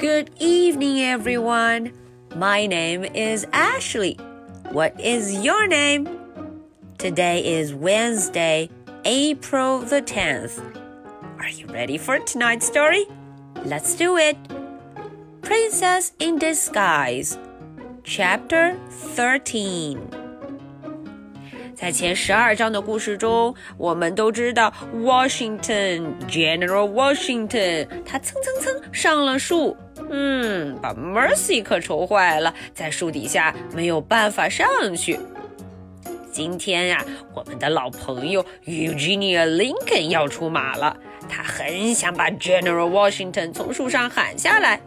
Good evening, everyone. My name is Ashley. What is your name? Today is Wednesday, April the 10th. Are you ready for tonight's story? Let's do it. Princess in Disguise, Chapter 13. 在前十二章的故事中，我们都知道 Washington General Washington 他蹭蹭蹭上了树， 嗯，把 Mercy 可愁坏了，在树底下没有办法上去。今天呀，我们的老朋友 Eugenia Lincoln 要出马了，他很想把 General Washington 从树上喊下来。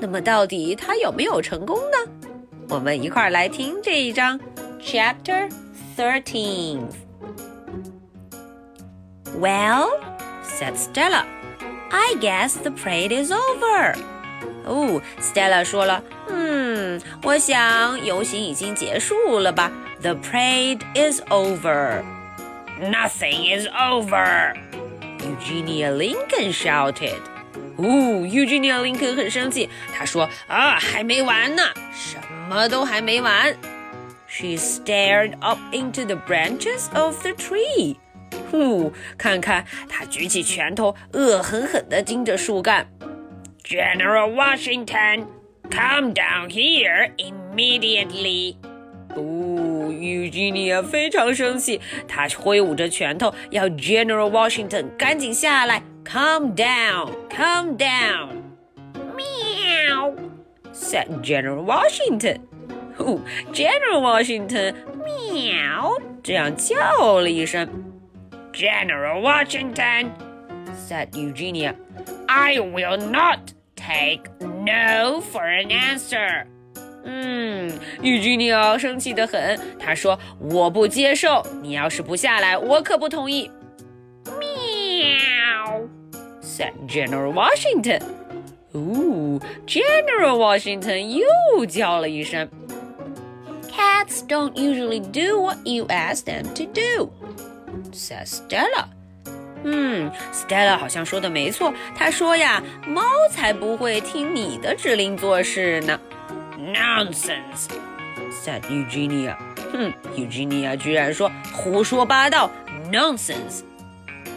那么，到底他有没有成功呢？我们一块儿来听这一章 Chapter。13th. Well, said Stella, I guess the parade is over. 哦，Stella 说了，嗯，我想游行已经结束了吧？The parade is over. Nothing is over. Eugenia Lincoln shouted. 哦，Eugenia Lincoln 很生气，她说啊，还没完呢，什么都还没完。she stared up into the branches of the tree. 呼，看看他举起拳头，恶狠狠地盯着树干。General Washington, come down here immediately. 哦，Eugenia 非常生气，她挥舞着拳头，要 General Washington 赶紧下来。Come down, come down. Meow, said General Washington. General Washington 喵这样叫了一声。General Washington said Eugenia, I will not take no for an answer. 嗯，Eugenia 生气的很，她说：“我不接受，你要是不下来，我可不同意。”喵，said General Washington. 哦，General Washington 又叫了一声。Cats don't usually do what you ask them to do, says Stella. 嗯，Stella 好像说的没错。她说呀，猫才不会听你的指令做事呢。Nonsense, said Eugenia. 哼，Eugenia 居然说胡说八道，nonsense.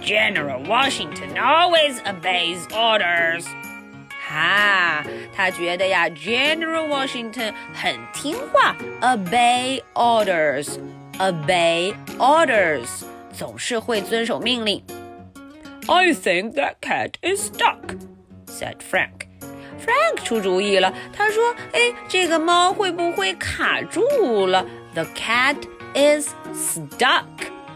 General Washington always obeys orders. 哈，他觉得呀，General Washington 很听话，obey orders，obey orders，总是会遵守命令。 I think that cat is stuck，said Frank。Frank 出主意了，他说：“哎，这个猫会不会卡住了？The cat is stuck，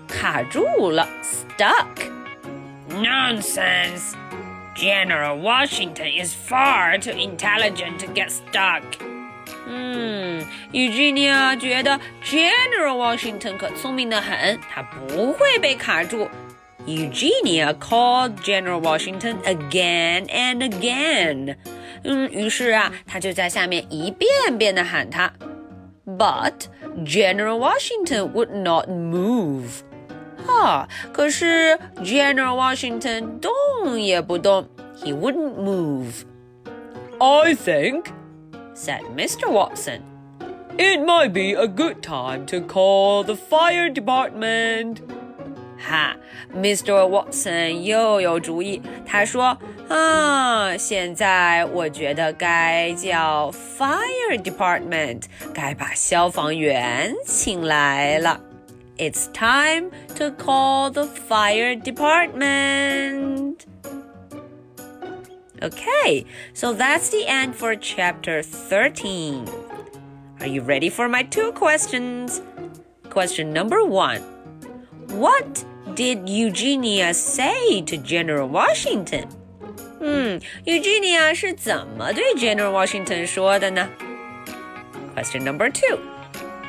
卡住了，stuck。Nonsense。General Washington is far too intelligent to get stuck. 嗯，Eugenia 觉得 General Washington 可聪明的很，他不会被卡住。 Eugenia called General Washington again and again. 嗯，于是啊，他就在下面一遍遍的喊他。But General Washington would not move. 哈，可是 General Washington 动也不动，He wouldn't move. I think, said Mr. Watson, it might be a good time to call the fire department. 哈，Mr. Watson 又有主意，他说：“啊，现在我觉得该叫 fire department，该把消防员请来了。” It's time to call the fire department. Okay, so that's the end for chapter 13. Are you ready for my two questions? Question number one What did Eugenia say to General Washington? 嗯，Eugenia 是怎么对 General Washington 说的呢？Question number two.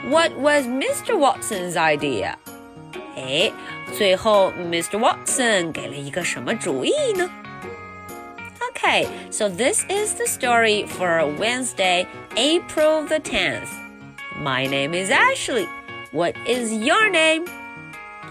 What was Mr. Watson's idea? 哎，最后 Mr. Watson 给了一个什么主意呢？Okay, so this is the story for Wednesday, April the 10th. My name is Ashley. What is your name?